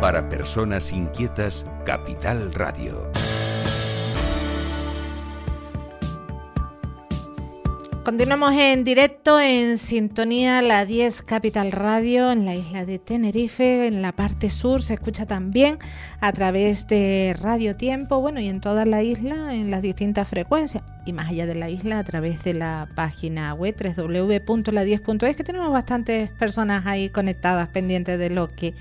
Para personas inquietas, Capital Radio. Continuamos en directo en sintonía la 10 Capital Radio en la isla de Tenerife, en la parte sur se escucha también a través de Radio Tiempo, bueno, y en toda la isla en las distintas frecuencias y más allá de la isla a través de la página web www.la10.es que tenemos bastantes personas ahí conectadas pendientes de lo que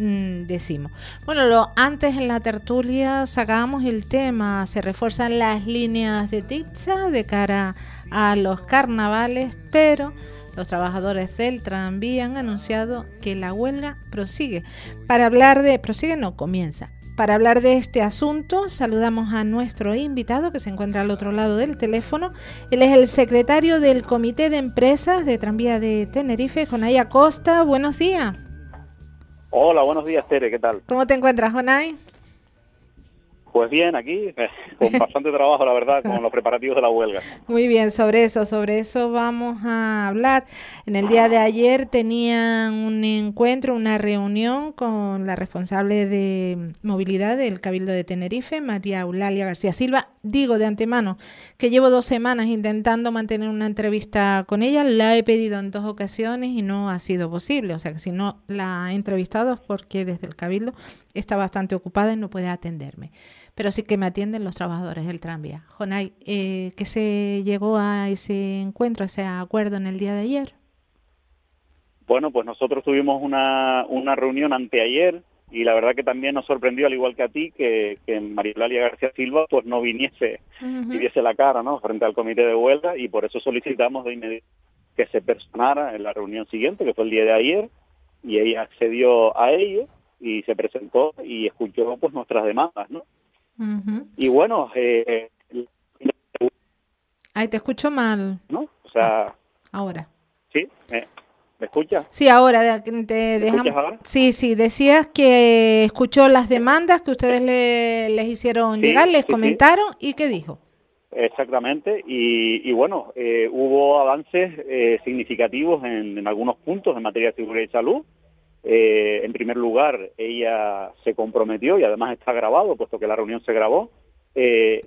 Mm, decimos. Bueno, lo, antes en la tertulia sacábamos el tema, se refuerzan las líneas de TIPSA de cara a los carnavales, pero los trabajadores del tranvía han anunciado que la huelga prosigue. Para hablar de, prosigue no, comienza. Para hablar de este asunto, saludamos a nuestro invitado que se encuentra al otro lado del teléfono. Él es el secretario del Comité de Empresas de Tranvía de Tenerife, Jonaya Costa. Buenos días. Hola, buenos días, Tere, ¿qué tal? ¿Cómo te encuentras, Jonay? Pues bien, aquí, eh, con bastante trabajo, la verdad, con los preparativos de la huelga. Muy bien, sobre eso, sobre eso vamos a hablar. En el día de ayer tenían un encuentro, una reunión con la responsable de movilidad del Cabildo de Tenerife, María Eulalia García Silva. Digo de antemano que llevo dos semanas intentando mantener una entrevista con ella. La he pedido en dos ocasiones y no ha sido posible. O sea que si no la he entrevistado es porque desde el Cabildo está bastante ocupada y no puede atenderme pero sí que me atienden los trabajadores del tranvía. Jonay, eh, ¿qué se llegó a ese encuentro, a ese acuerdo en el día de ayer? Bueno, pues nosotros tuvimos una, una reunión anteayer y la verdad que también nos sorprendió, al igual que a ti, que, que María García Silva pues no viniese y diese la cara ¿no? frente al comité de huelga y por eso solicitamos de inmediato que se personara en la reunión siguiente, que fue el día de ayer, y ella accedió a ello y se presentó y escuchó pues nuestras demandas, ¿no? Y bueno... Eh, Ay, te escucho mal. ¿No? O sea... Ahora. ¿Sí? ¿Me, escuchas? Sí, ahora te dejamos... Sí, sí, decías que escuchó las demandas que ustedes le, les hicieron llegar, les comentaron y qué dijo. Exactamente, y, bueno, eh, hubo avances eh, significativos en, en, algunos puntos en materia de seguridad y salud, eh, en primer lugar, ella se comprometió y además está grabado, puesto que la reunión se grabó. Eh,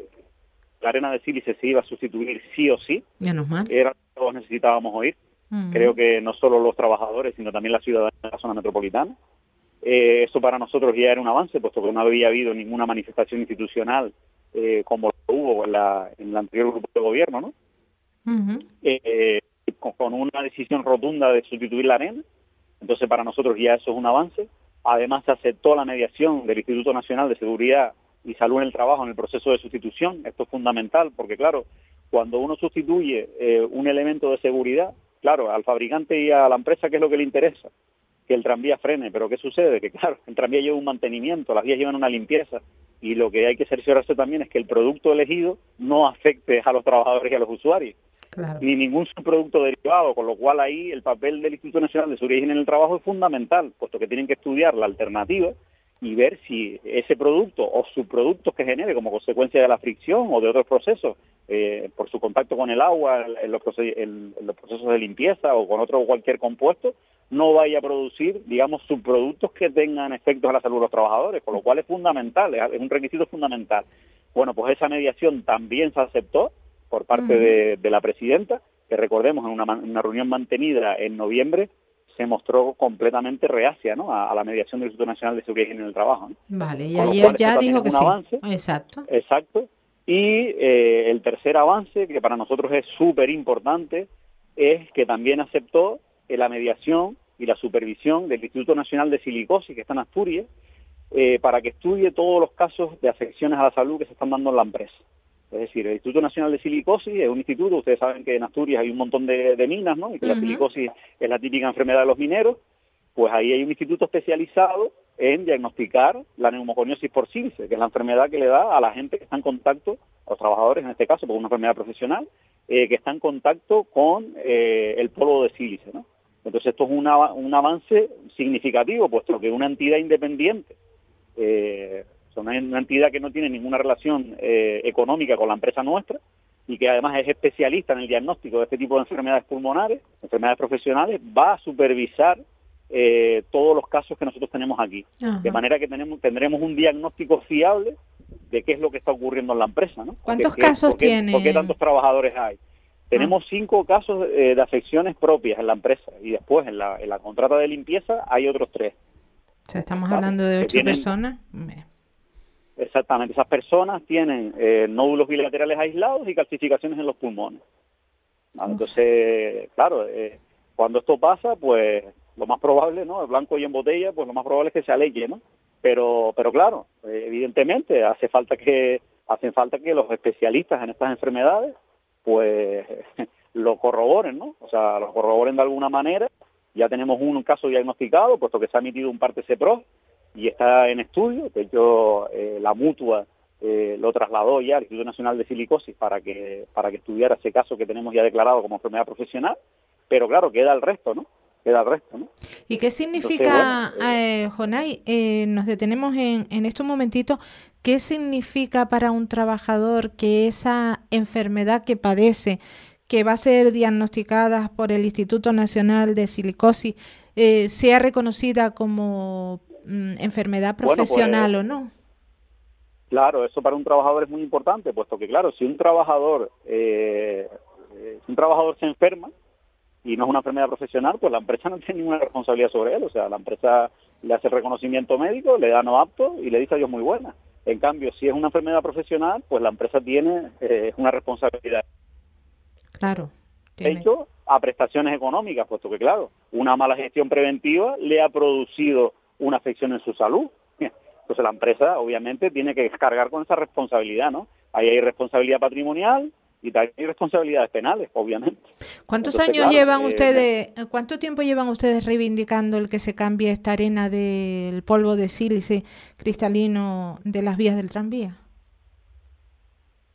la arena de sílice se iba a sustituir sí o sí. Menos mal. Era lo que todos necesitábamos oír. Mm. Creo que no solo los trabajadores, sino también la ciudadanía de la zona metropolitana. Eh, eso para nosotros ya era un avance, puesto que no había habido ninguna manifestación institucional como lo hubo en la, en el anterior grupo de gobierno, ¿no? con una decisión rotunda de sustituir la arena entonces, para nosotros ya eso es un avance. Además, se aceptó la mediación del Instituto Nacional de Seguridad y Salud en el Trabajo en el proceso de sustitución. Esto es fundamental porque, claro, cuando uno sustituye eh, un elemento de seguridad, claro, al fabricante y a la empresa, ¿qué es lo que le interesa? Que el tranvía frene. Pero ¿qué sucede? Que, claro, el tranvía lleva un mantenimiento, las vías llevan una limpieza. Y lo que hay que cerciorarse también es que el producto elegido no afecte a los trabajadores y a los usuarios ni ningún subproducto derivado, con lo cual ahí el papel del Instituto Nacional de Seguridad en el Trabajo es fundamental, puesto que tienen que estudiar la alternativa y ver si ese producto o subproductos que genere como consecuencia de la fricción o de otros procesos, eh, por su contacto con el agua, en los, procesos de limpieza o con otro cualquier compuesto, no vaya a producir, digamos, subproductos que tengan efectos a la salud de los trabajadores, con lo cual es fundamental, es un requisito fundamental. Bueno, pues esa mediación también se aceptó, por parte de, la presidenta, que recordemos, en una, reunión mantenida en noviembre, se mostró completamente reacia ¿no? a, la mediación del Instituto Nacional de Seguridad y en el Trabajo. Vale, y ayer ya dijo que sí. Avance, exacto. Exacto. Y eh, el tercer avance, que para nosotros es súper importante, es que también aceptó la mediación y la supervisión del Instituto Nacional de Silicosis, que está en Asturias, eh, para que estudie todos los casos de afecciones a la salud que se están dando en la empresa. Es decir, el Instituto Nacional de Silicosis es un instituto, ustedes saben que en Asturias hay un montón de, minas, ¿no? Y que la silicosis es la típica enfermedad de los mineros. Pues ahí hay un instituto especializado en diagnosticar la neumoconiosis por sílice, que es la enfermedad que le da a la gente que está en contacto, a los trabajadores en este caso, por una enfermedad profesional, eh, que está en contacto con eh, el polvo de sílice, ¿no? Entonces esto es un avance significativo, puesto que una entidad independiente eh, son una entidad que no tiene ninguna relación eh, económica con la empresa nuestra y que además es especialista en el diagnóstico de este tipo de enfermedades pulmonares, enfermedades profesionales, va a supervisar eh, todos los casos que nosotros tenemos aquí. De manera que tenemos, tendremos un diagnóstico fiable de qué es lo que está ocurriendo en la empresa. ¿no? ¿Cuántos casos tiene? ¿Por qué tantos trabajadores hay? Tenemos ah. cinco casos eh, de afecciones propias en la empresa y después en la, en la contrata de limpieza hay otros tres. O sea, estamos hablando de ocho personas. Exactamente, esas personas tienen eh, nódulos bilaterales aislados y calcificaciones en los pulmones. Entonces, claro, eh, cuando esto pasa, pues lo más probable, ¿no? El blanco y en botella, pues lo más probable es que se aleje, ¿no? Pero, pero claro, eh, evidentemente hace falta que hacen falta que los especialistas en estas enfermedades, pues lo corroboren, ¿no? O sea, lo corroboren de alguna manera. Ya tenemos un caso diagnosticado, puesto que se ha emitido un parte CEPRO y está en estudio. De hecho, eh, la mutua eh, lo trasladó ya al Instituto Nacional de Silicosis para que, para que estudiara ese caso que tenemos ya declarado como enfermedad profesional. Pero claro, queda el resto, ¿no? Queda el resto, ¿no? ¿Y qué significa, eh, Jonay, nos detenemos en, en estos momentitos, qué significa para un trabajador que esa enfermedad que padece, que va a ser diagnosticada por el Instituto Nacional de Silicosis, sea reconocida como Mm, enfermedad pues, profesional o no. Claro, eso para un trabajador es muy importante, puesto que claro, si un trabajador eh, eh, un trabajador se enferma y no es una enfermedad profesional, pues la empresa no tiene ninguna responsabilidad sobre él. O sea, la empresa le hace reconocimiento médico, le da no apto y le dice a Dios muy buena. En cambio, si es una enfermedad profesional, pues la empresa tiene eh, una responsabilidad. Claro. Tiene. Hecho a prestaciones económicas, puesto que claro, una mala gestión preventiva le ha producido una afección en su salud. Entonces la empresa obviamente tiene que cargar con esa responsabilidad, ¿no? Ahí hay responsabilidad patrimonial y también hay responsabilidades penales, obviamente. ¿Cuántos años llevan eh, ustedes, cuánto tiempo llevan ustedes reivindicando el que se cambie esta arena del polvo de sílice cristalino de las vías del tranvía?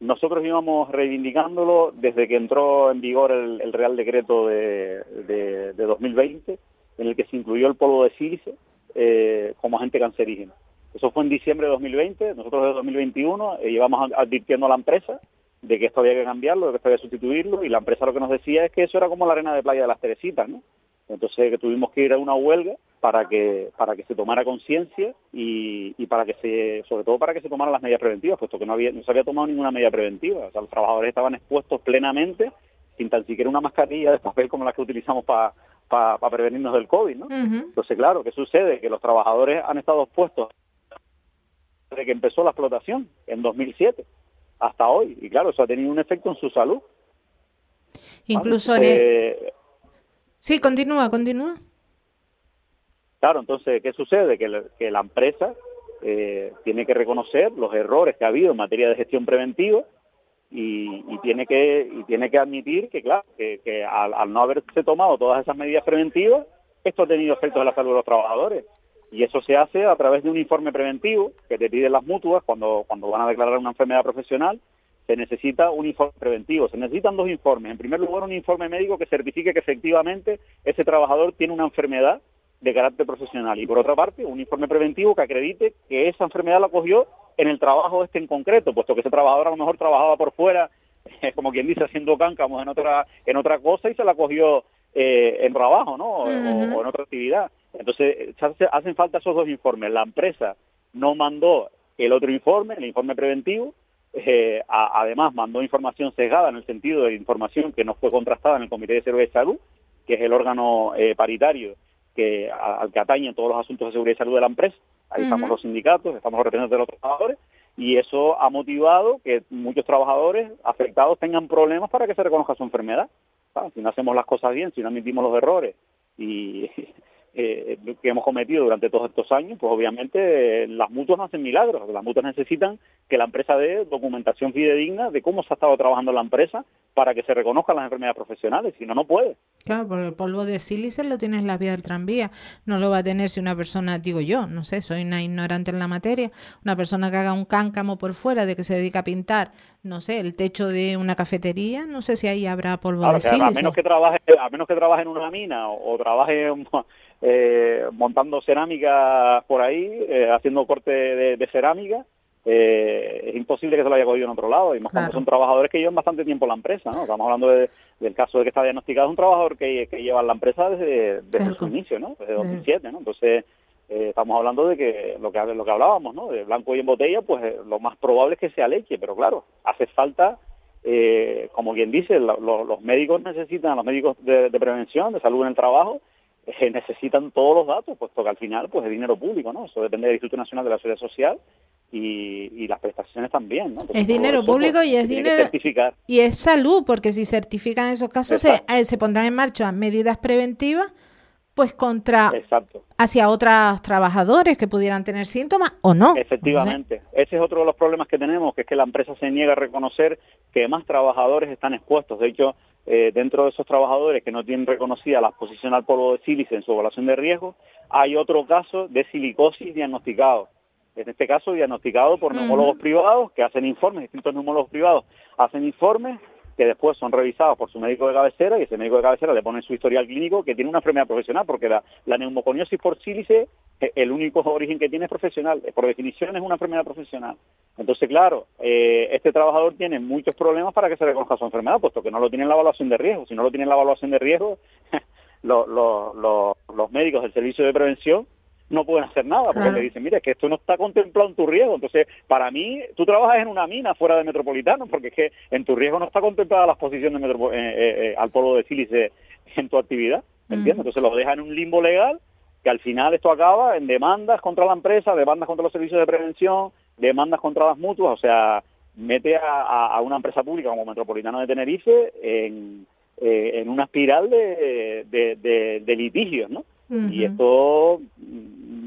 Nosotros íbamos reivindicándolo desde que entró en vigor el, Real Decreto de, de, de 2020, en el que se incluyó el polvo de sílice eh, como agente cancerígeno. Eso fue en diciembre de 2020, nosotros de 2021 eh, llevamos advirtiendo a la empresa de que esto había que cambiarlo, de que esto había que sustituirlo, y la empresa lo que nos decía es que eso era como la arena de playa de las Teresitas, ¿no? Entonces que tuvimos que ir a una huelga para que para que se tomara conciencia y, para que se sobre todo para que se tomaran las medidas preventivas, puesto que no había no se había tomado ninguna medida preventiva, o sea, los trabajadores estaban expuestos plenamente sin tan siquiera una mascarilla de papel como la que utilizamos para para prevenirnos del COVID, ¿no? Entonces, claro, ¿qué sucede? Que los trabajadores han estado expuestos desde que empezó la explotación, en 2007, hasta hoy. Y claro, eso ha tenido un efecto en su salud. Incluso en... E- sí, continúa, continúa. Claro, entonces, ¿qué sucede? Que, que la empresa eh, tiene que reconocer los errores que ha habido en materia de gestión preventiva y, tiene que y tiene que admitir que claro que, al, no haberse tomado todas esas medidas preventivas esto ha tenido efectos en la salud de los trabajadores. Y eso se hace a través de un informe preventivo que te piden las mutuas cuando cuando van a declarar una enfermedad profesional. Se necesita un informe preventivo. Se necesitan dos informes. En primer lugar un informe médico que certifique que efectivamente ese trabajador tiene una enfermedad de carácter profesional. Y por otra parte un informe preventivo que acredite que esa enfermedad la cogió en el trabajo este en concreto, puesto que ese trabajador a lo mejor trabajaba por fuera, como quien dice, haciendo cáncamos en otra, en otra cosa y se la cogió eh, en trabajo, ¿no? O, en otra actividad. Entonces, hacen falta esos dos informes. La empresa no mandó el otro informe, el informe preventivo, eh, además mandó información sesgada en el sentido de información que no fue contrastada en el Comité de Seguridad de Salud, que es el órgano eh, paritario que al que atañen todos los asuntos de seguridad y salud de la empresa. Ahí estamos los sindicatos, estamos los representantes de los trabajadores y eso ha motivado que muchos trabajadores afectados tengan problemas para que se reconozca su enfermedad. Si no hacemos las cosas bien, si no admitimos los errores y eh, que hemos cometido durante todos estos años, pues obviamente eh, las mutuas no hacen milagros. Las mutuas necesitan que la empresa dé documentación fidedigna de cómo se ha estado trabajando la empresa para que se reconozcan las enfermedades profesionales, si no, no puede. Claro, porque el polvo de sílice lo tienes en la vía del tranvía, no lo va a tener si una persona, digo yo, no sé, soy una ignorante en la materia, una persona que haga un cáncamo por fuera, de que se dedica a pintar, no sé, el techo de una cafetería, no sé si ahí habrá polvo de sílice. A menos que trabaje, a menos que trabaje en una mina o, trabaje eh, montando cerámica por ahí, eh, haciendo corte de, cerámica, eh, es imposible que se lo haya cogido en otro lado. Y más cuando son trabajadores que llevan bastante tiempo en la empresa, ¿no? Estamos hablando del caso de que está diagnosticado es un trabajador que, lleva en la empresa desde, desde su inicio, ¿no? Desde 2007, ¿no? Entonces, eh, estamos hablando de que lo que lo que hablábamos, ¿no? De blanco y en botella, pues eh, lo más probable es que sea leche, pero claro, hace falta, eh, como quien dice, los médicos necesitan, los médicos de, prevención, de salud en el trabajo, necesitan todos los datos, puesto que al final, pues es dinero público, ¿no? Eso depende del Instituto Nacional de la Seguridad Social y, las prestaciones también, ¿no? es dinero público y es dinero y es salud, porque si certifican esos casos se, se pondrán en marcha medidas preventivas pues contra hacia otros trabajadores que pudieran tener síntomas o no. Efectivamente, ese es otro de los problemas que tenemos, que es que la empresa se niega a reconocer que más trabajadores están expuestos. De hecho, eh, dentro de esos trabajadores que no tienen reconocida la exposición al polvo de sílice en su evaluación de riesgo, hay otro caso de silicosis diagnosticado. En este caso, diagnosticado por neumólogos privados que hacen informes, distintos neumólogos privados hacen informes que después son revisados por su médico de cabecera y ese médico de cabecera le pone su historial clínico que tiene una enfermedad profesional, porque la, neumoconiosis por sílice, eh, el único origen que tiene es profesional, por definición es una enfermedad profesional. Entonces, claro, eh, este trabajador tiene muchos problemas para que se reconozca su enfermedad, puesto que no lo tiene en la evaluación de riesgo. Si no lo tiene en la evaluación de riesgo, los médicos del servicio de prevención no pueden hacer nada porque le dicen, mira, es que esto no está contemplado en tu riesgo. Entonces, para mí, tú trabajas en una mina fuera de Metropolitano porque es que en tu riesgo no está contemplada la exposición de metro, eh, eh, eh, al polvo de sílice en tu actividad. ¿Entiendes? Entonces lo deja en un limbo legal que al final esto acaba en demandas contra la empresa, demandas contra los servicios de prevención, demandas contra las mutuas, o sea, mete a, una empresa pública como Metropolitano de Tenerife en, en una espiral de, de, de litigios, ¿no? Y esto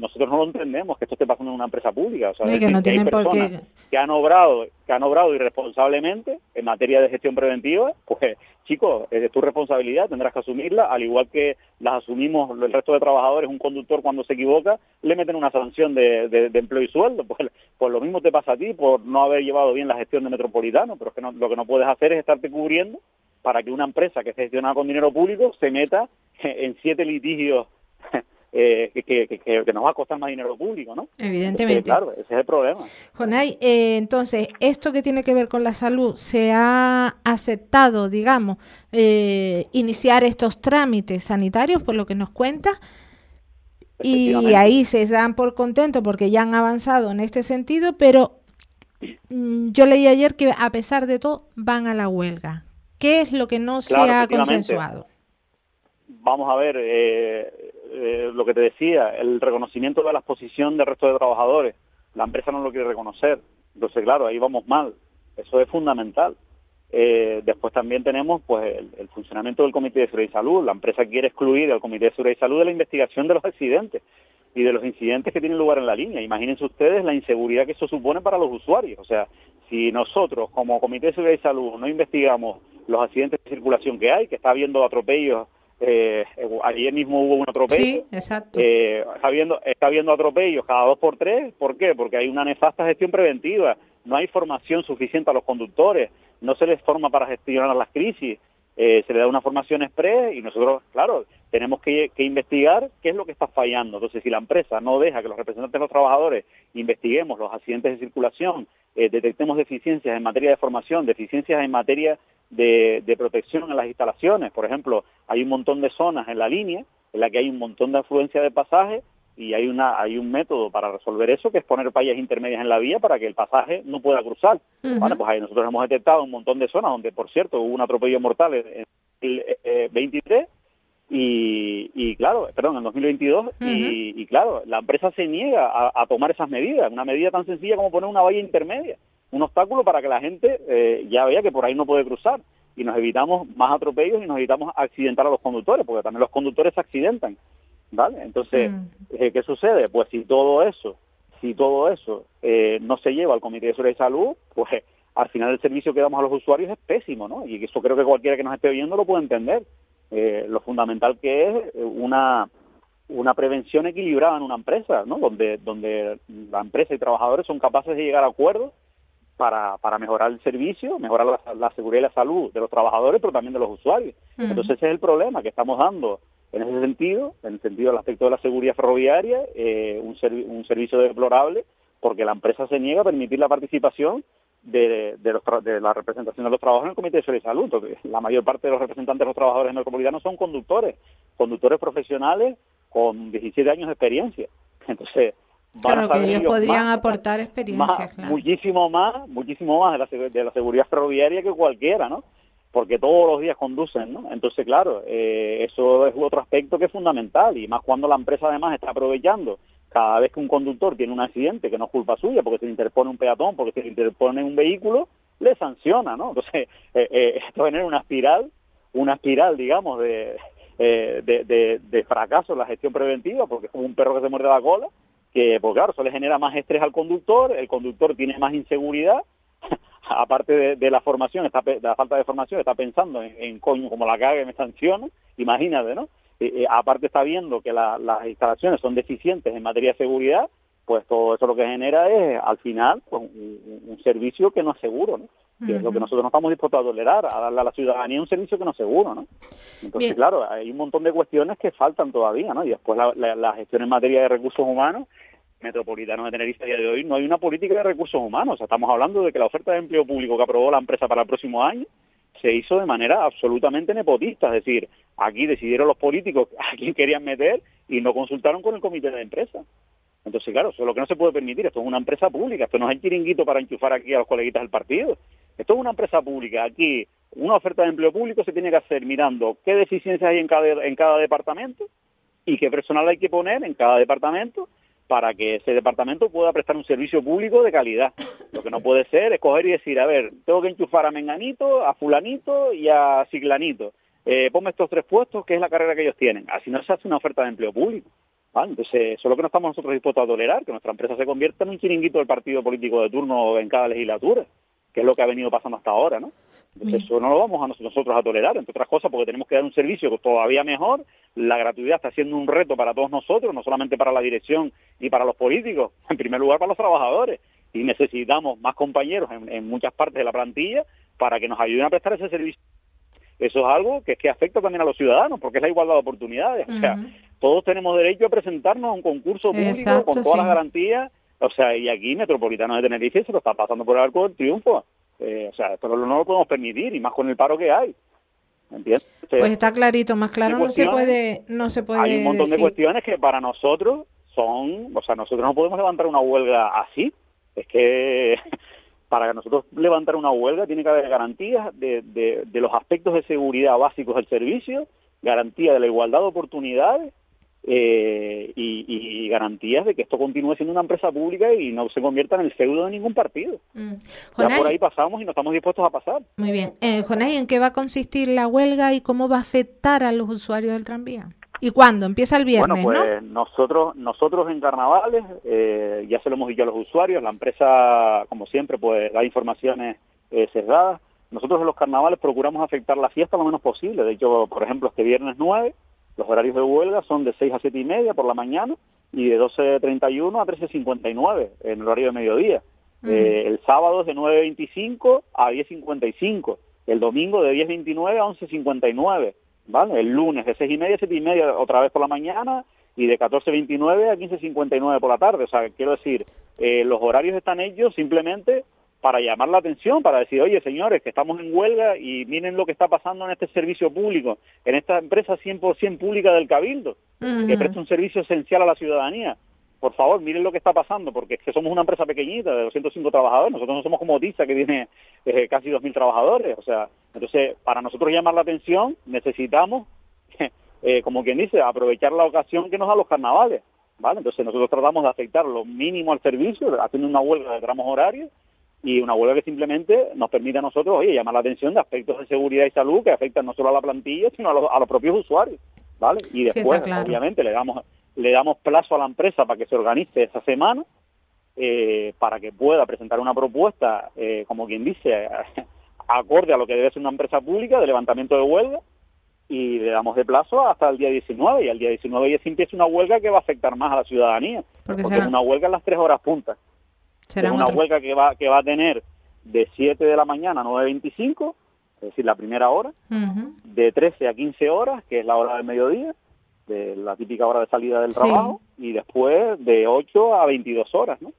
nosotros no lo entendemos que esto esté pasando en una empresa pública. O sea, que no tienen por que han obrado, que han obrado irresponsablemente en materia de gestión preventiva, pues chicos, es tu responsabilidad, tendrás que asumirla, al igual que las asumimos el resto de trabajadores, un conductor cuando se equivoca, le meten una sanción de, empleo y sueldo, pues, pues, lo mismo te pasa a ti por no haber llevado bien la gestión de Metropolitano, pero es que lo que no puedes hacer es estarte cubriendo para que una empresa que gestiona con dinero público se meta en siete litigios eh, que, nos va a costar más dinero público, ¿no? Evidentemente. claro, ese es el problema. Jonay, eh, entonces, esto que tiene que ver con la salud, ¿se ha aceptado, digamos, eh, iniciar estos trámites sanitarios, por lo que nos cuenta? Y ahí se dan por contento porque ya han avanzado en este sentido, pero mm, yo leí ayer que a pesar de todo van a la huelga. ¿Qué es lo que no se ha consensuado? Vamos a ver, eh, eh, lo que te decía, el reconocimiento de la exposición del resto de trabajadores. La empresa no lo quiere reconocer. Entonces, claro, ahí vamos mal. Eso es fundamental. Eh, después también tenemos pues el, funcionamiento del Comité de Seguridad y Salud. La empresa quiere excluir al Comité de Seguridad y Salud de la investigación de los accidentes y de los incidentes que tienen lugar en la línea. Imagínense ustedes la inseguridad que eso supone para los usuarios. O sea, si nosotros como Comité de Seguridad y Salud no investigamos los accidentes de circulación que hay, que está habiendo atropellos eh, ayer mismo hubo un atropello. Sí, exacto. Eh, está, habiendo, está habiendo atropellos cada dos por tres. ¿Por qué? Porque hay una nefasta gestión preventiva. No hay formación suficiente a los conductores. No se les forma para gestionar las crisis. Eh, se le da una formación express y nosotros, claro, tenemos que, investigar qué es lo que está fallando. Entonces, si la empresa no deja que los representantes de los trabajadores investiguemos los accidentes de circulación, eh, detectemos deficiencias en materia de formación, deficiencias en materia de, protección en las instalaciones. Por ejemplo, hay un montón de zonas en la línea en la que hay un montón de afluencia de pasaje y hay una hay un método para resolver eso que es poner vallas intermedias en la vía para que el pasaje no pueda cruzar. Bueno, pues ahí nosotros hemos detectado un montón de zonas donde, por cierto, hubo un atropello mortal en el 23 eh, y, claro, perdón, en 2022 y, claro, la empresa se niega a, tomar esas medidas, una medida tan sencilla como poner una valla intermedia, un obstáculo para que la gente eh, ya vea que por ahí no puede cruzar y nos evitamos más atropellos y nos evitamos accidentar a los conductores, porque también los conductores se accidentan, ¿vale? Entonces, mm. eh, ¿qué sucede? Pues si todo eso, si todo eso eh, no se lleva al Comité de Seguridad y Salud, pues al final el servicio que damos a los usuarios es pésimo, ¿no? Y eso creo que cualquiera que nos esté oyendo lo puede entender. Eh, lo fundamental que es eh, una una prevención equilibrada en una empresa, ¿no? Donde donde la empresa y trabajadores son capaces de llegar a acuerdos para, para mejorar el servicio, mejorar la, seguridad y la salud de los trabajadores, pero también de los usuarios. Entonces ese es el problema que estamos dando en ese sentido, en el sentido del aspecto de la seguridad ferroviaria, eh, un, un servicio deplorable porque la empresa se niega a permitir la participación de, la representación de los trabajadores en el Comité de Seguridad y Salud. Porque la mayor parte de los representantes de los trabajadores metropolitanos son conductores, conductores profesionales con 17 años de experiencia. Entonces, claro que ellos podrían aportar experiencia, muchísimo más, muchísimo más de la, de la seguridad ferroviaria que cualquiera, ¿no? Porque todos los días conducen, ¿no? Entonces, claro, eh, eso es otro aspecto que es fundamental y más cuando la empresa además está aprovechando cada vez que un conductor tiene un accidente que no es culpa suya, porque se le interpone un peatón, porque se le interpone un vehículo, le sanciona, ¿no? Entonces, eh, eh, esto genera una espiral, una espiral, digamos, de, eh, de, de, fracaso en la gestión preventiva, porque es como un perro que se muerde la cola, que, pues claro, eso le genera más estrés al conductor, el conductor tiene más inseguridad, aparte de, la formación, está, de la falta de formación, está pensando en, coño, como la caga me sanciona, imagínate, ¿no? Eh, aparte está viendo que las instalaciones son deficientes en materia de seguridad, pues todo eso lo que genera es, al final, pues, un, servicio que no es seguro, ¿no? Que es lo que nosotros no estamos dispuestos a tolerar, a darle a la ciudadanía un servicio que no es seguro, ¿no? Entonces, claro, hay un montón de cuestiones que faltan todavía, ¿no? Y después la, gestión en materia de recursos humanos, Metropolitano de Tenerife a día de hoy, no hay una política de recursos humanos. O sea, estamos hablando de que la oferta de empleo público que aprobó la empresa para el próximo año se hizo de manera absolutamente nepotista, es decir, aquí decidieron los políticos a quién querían meter y no consultaron con el comité de empresa. Entonces, claro, eso es lo que no se puede permitir. Esto es una empresa pública, esto no es el chiringuito para enchufar aquí a los coleguitas del partido. Esto es una empresa pública. Aquí una oferta de empleo público se tiene que hacer mirando qué deficiencias hay en cada, en cada departamento y qué personal hay que poner en cada departamento para que ese departamento pueda prestar un servicio público de calidad. Lo que no puede ser es coger y decir, a ver, tengo que enchufar a Menganito, a Fulanito y a Ciclanito. Eh, ponme estos tres puestos, que es la carrera que ellos tienen. Así no se hace una oferta de empleo público. Entonces, eso es lo que no estamos nosotros dispuestos a tolerar, que nuestra empresa se convierta en un chiringuito del partido político de turno en cada legislatura, que es lo que ha venido pasando hasta ahora, ¿no? eso no lo vamos a nosotros a tolerar, entre otras cosas, porque tenemos que dar un servicio todavía mejor. La gratuidad está siendo un reto para todos nosotros, no solamente para la dirección y para los políticos, en primer lugar para los trabajadores. Y necesitamos más compañeros en, muchas partes de la plantilla para que nos ayuden a prestar ese servicio. Eso es algo que, es que afecta también a los ciudadanos, porque es la igualdad de oportunidades. O sea, todos tenemos derecho a presentarnos a un concurso público con todas las garantías. O sea, y aquí Metropolitano de Tenerife se lo está pasando por el arco del triunfo. Eh, o sea, esto no, lo podemos permitir, y más con el paro que hay. ¿Entiendes? pues está clarito, más claro no se puede, no se puede. Hay un montón de cuestiones que para nosotros son, o sea, nosotros no podemos levantar una huelga así. Es que para nosotros levantar una huelga tiene que haber garantías de, de, de los aspectos de seguridad básicos del servicio, garantía de la igualdad de oportunidades eh, y, garantías de que esto continúe siendo una empresa pública y no se convierta en el feudo de ningún partido. Mm. Ya por ahí pasamos y no estamos dispuestos a pasar. Muy bien. Eh, Jonay, ¿en qué va a consistir la huelga y cómo va a afectar a los usuarios del tranvía? ¿Y cuándo? Empieza el viernes, bueno, pues nosotros, nosotros en carnavales, eh, ya se lo hemos dicho a los usuarios, la empresa, como siempre, pues da informaciones eh, cerradas. Nosotros en los carnavales procuramos afectar la fiesta lo menos posible. De hecho, por ejemplo, este viernes 9 los horarios de huelga son de 6 a 7 y media por la mañana y de 12.31 a 13.59 en el horario de mediodía. Eh, el sábado es de 9.25 a 10.55. El domingo de 10.29 a 11.59. ¿vale? El lunes de 6 y media a 7 y media otra vez por la mañana y de 14.29 a 15.59 por la tarde. O sea, quiero decir, eh, los horarios están hechos simplemente para llamar la atención, para decir, oye, señores, que estamos en huelga y miren lo que está pasando en este servicio público, en esta empresa 100% pública del Cabildo, que presta un servicio esencial a la ciudadanía. Por favor, miren lo que está pasando, porque es que somos una empresa pequeñita de 205 trabajadores, nosotros no somos como Tiza, que tiene eh, casi 2.000 trabajadores. O sea, entonces, para nosotros llamar la atención, necesitamos, eh, como quien dice, aprovechar la ocasión que nos da los carnavales. ¿vale? Entonces, nosotros tratamos de afectar lo mínimo al servicio, haciendo una huelga de tramos horarios, y una huelga que simplemente nos permite a nosotros, oye, llamar la atención de aspectos de seguridad y salud que afectan no solo a la plantilla, sino a los, a los propios usuarios, ¿vale? Y después, obviamente, le damos le damos plazo a la empresa para que se organice esa semana, eh, para que pueda presentar una propuesta, eh, como quien dice, acorde a lo que debe ser una empresa pública de levantamiento de huelga, y le damos de plazo hasta el día 19, y al día 19 ya se empieza una huelga que va a afectar más a la ciudadanía, porque, es una huelga en las tres horas puntas es una huelga que va, que va a tener de 7 de la mañana a 9.25, es decir, la primera hora, de 13 a 15 horas, que es la hora del mediodía, de la típica hora de salida del trabajo, y después de 8 a 22 horas, ¿no?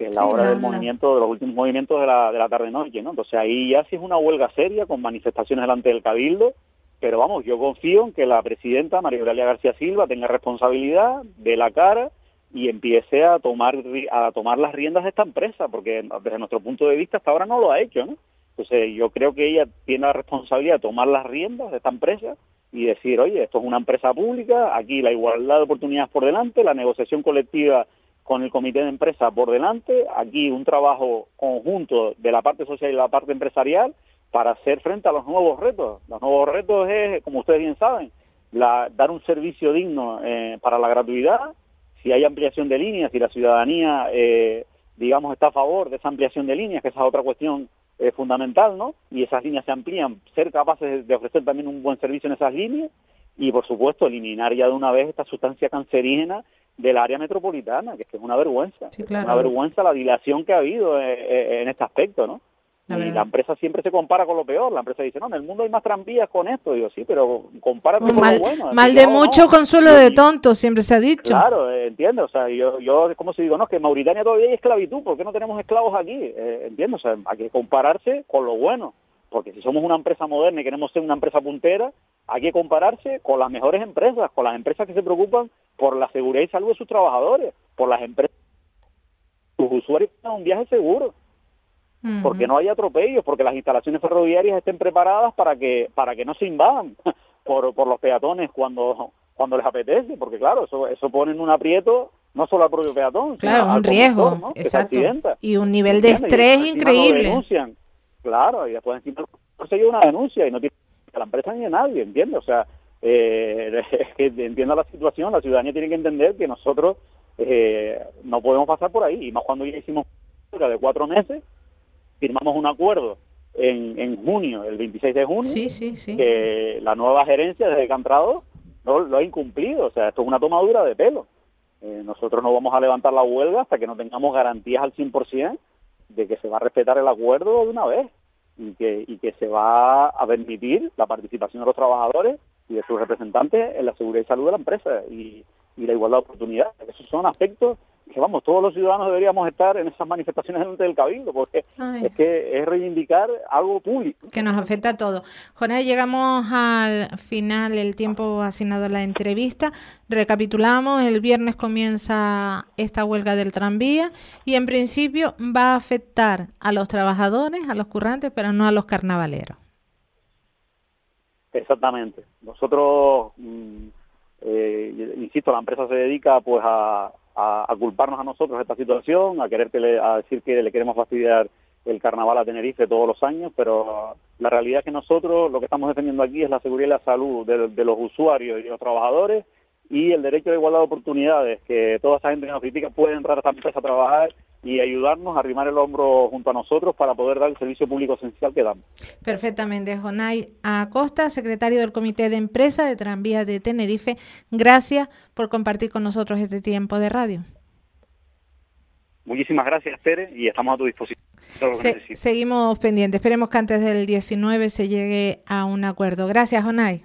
que es la hora del movimiento, de los últimos movimientos de la, de la tarde-noche, ¿no? Entonces ahí ya sí es una huelga seria con manifestaciones delante del Cabildo, pero vamos, yo confío en que la presidenta María Eulalia García Silva tenga responsabilidad de la cara y empiece a tomar a tomar las riendas de esta empresa, porque desde nuestro punto de vista hasta ahora no lo ha hecho, ¿no? Entonces yo creo que ella tiene la responsabilidad de tomar las riendas de esta empresa y decir, oye, esto es una empresa pública, aquí la igualdad de oportunidades por delante, la negociación colectiva con el comité de empresa por delante, aquí un trabajo conjunto de la parte social y la parte empresarial para hacer frente a los nuevos retos. Los nuevos retos es, como ustedes bien saben, dar un servicio digno eh, para la gratuidad, si hay ampliación de líneas, si la ciudadanía, eh, digamos, está a favor de esa ampliación de líneas, que esa es otra cuestión eh, fundamental, ¿no? Y esas líneas se amplían, ser capaces de ofrecer también un buen servicio en esas líneas y, por supuesto, eliminar ya de una vez esta sustancia cancerígena del área metropolitana, que es, que es una vergüenza. Una vergüenza la dilación que ha habido eh, eh, en este aspecto, ¿no? Y la empresa siempre se compara con lo peor. La empresa dice, no, en el mundo hay más tranvías con esto. Digo, sí, pero compárate con lo bueno. Mal de mucho, consuelo de tonto, siempre se ha dicho. Claro, eh, entiendo. O sea, yo, yo como si digo, no, que en Mauritania todavía hay esclavitud, ¿por qué no tenemos esclavos aquí? Eh, entiendo, o sea, hay que compararse con lo bueno. Porque si somos una empresa moderna y queremos ser una empresa puntera, hay que compararse con las mejores empresas, con las empresas que se preocupan por la seguridad y salud de sus trabajadores, por las empresas, sus usuarios tengan un viaje seguro, porque no haya atropellos, porque las instalaciones ferroviarias estén preparadas para que para que no se invadan por, por los peatones cuando cuando les apetece, porque claro, eso eso pone en un aprieto no solo al propio peatón, claro, sino un riesgo, exacto, y un nivel de estrés increíble. Denuncian, claro, y después encima se lleva una denuncia y no tiene la empresa ni a nadie, ¿entiendes? O sea, eh, entiendo la situación, la ciudadanía tiene que entender que nosotros eh, no podemos pasar por ahí, y más cuando ya hicimos de cuatro meses, firmamos un acuerdo en, en junio, el 26 de junio, que la nueva gerencia desde Cantrado no lo ha incumplido, o sea, esto es una tomadura de pelo. Eh, nosotros no vamos a levantar la huelga hasta que no tengamos garantías al 100% de que se va a respetar el acuerdo de una vez y que, y que se va a permitir la participación de los trabajadores y de sus representantes en la seguridad y salud de la empresa y, y la igualdad de oportunidades. Esos son aspectos que vamos, todos los ciudadanos deberíamos estar en esas manifestaciones delante del Cabildo, porque es que es reivindicar algo público. Que nos afecta a todos. Jonás, llegamos al final, el tiempo asignado a la entrevista. Recapitulamos, el viernes comienza esta huelga del tranvía y en principio va a afectar a los trabajadores, a los currantes, pero no a los carnavaleros. Exactamente. Nosotros, mm, eh, insisto, la empresa se dedica pues a a, culparnos a nosotros esta situación, a querer que le, a decir que le queremos fastidiar el carnaval a Tenerife todos los años, pero la realidad es que nosotros lo que estamos defendiendo aquí es la seguridad y la salud de, los usuarios y los trabajadores y el derecho de igualdad de oportunidades, que toda esa gente que nos critica puede entrar a esta empresa a trabajar y ayudarnos a arrimar el hombro junto a nosotros para poder dar el servicio público esencial que damos. Perfectamente. Jonay Acosta, secretario del Comité de Empresa de Tranvía de Tenerife, gracias por compartir con nosotros este tiempo de radio. Muchísimas gracias, Tere, y estamos a tu disposición. seguimos pendientes. Esperemos que antes del 19 se llegue a un acuerdo. Gracias, Jonay.